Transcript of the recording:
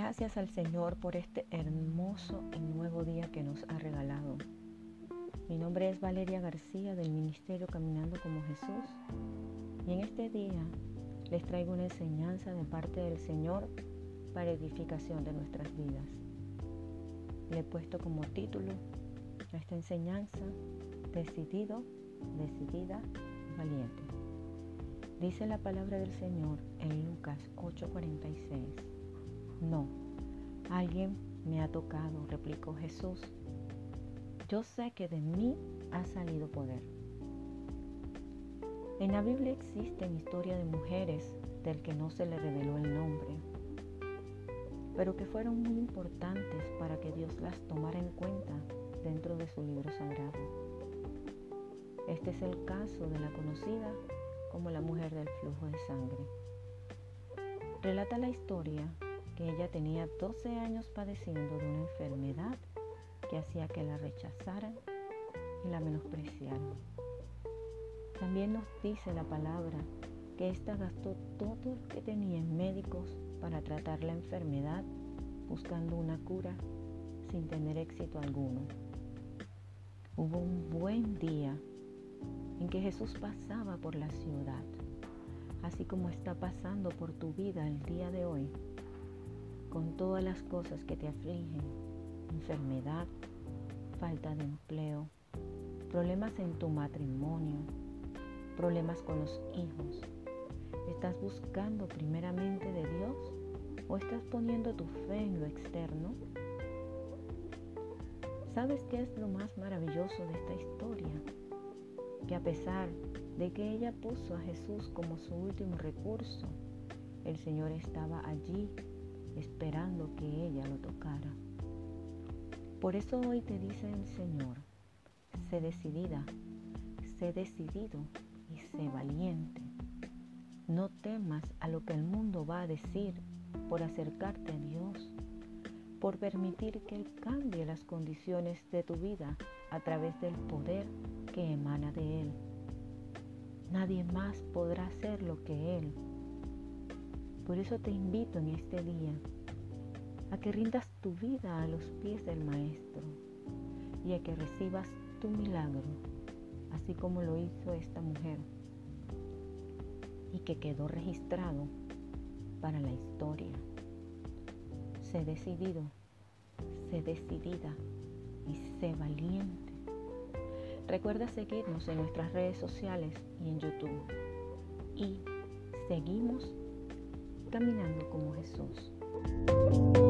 gracias al Señor por este hermoso y nuevo día que nos ha regalado. Mi nombre es Valeria García del Ministerio Caminando como Jesús y en este día les traigo una enseñanza de parte del Señor para edificación de nuestras vidas. Le he puesto como título a esta enseñanza Decidido, decidida, valiente. Dice la palabra del Señor en Lucas 8:46. Alguien me ha tocado, replicó Jesús. Yo sé que de mí ha salido poder. En la Biblia existen historias de mujeres del que no se le reveló el nombre, pero que fueron muy importantes para que Dios las tomara en cuenta dentro de su libro sagrado. Este es el caso de la conocida como la mujer del flujo de sangre. Relata la historia que ella tenía 12 años padeciendo de una enfermedad que hacía que la rechazaran y la menospreciaran. También nos dice la palabra que ésta gastó todo lo que tenía en médicos para tratar la enfermedad buscando una cura sin tener éxito alguno. Hubo un buen día en que Jesús pasaba por la ciudad, así como está pasando por tu vida el día de hoy, con todas las cosas que te afligen, enfermedad, falta de empleo, problemas en tu matrimonio, problemas con los hijos. ¿Estás buscando primeramente de Dios o estás poniendo tu fe en lo externo? ¿Sabes qué es lo más maravilloso de esta historia? que a pesar de que ella puso a Jesús como su último recurso, el Señor estaba allí esperando que ella lo tocara. Por eso hoy te dice el Señor, sé decidida, sé decidido y sé valiente. No temas a lo que el mundo va a decir por acercarte a Dios, por permitir que Él cambie las condiciones de tu vida a través del poder que emana de Él. Nadie más podrá hacer lo que Él. Por eso te invito en este día a que rindas tu vida a los pies del Maestro y a que recibas tu milagro, así como lo hizo esta mujer y que quedó registrado para la historia. Sé decidido, sé decidida y sé valiente Recuerda seguirnos en nuestras redes sociales y en YouTube. Y seguimos caminando como Jesús.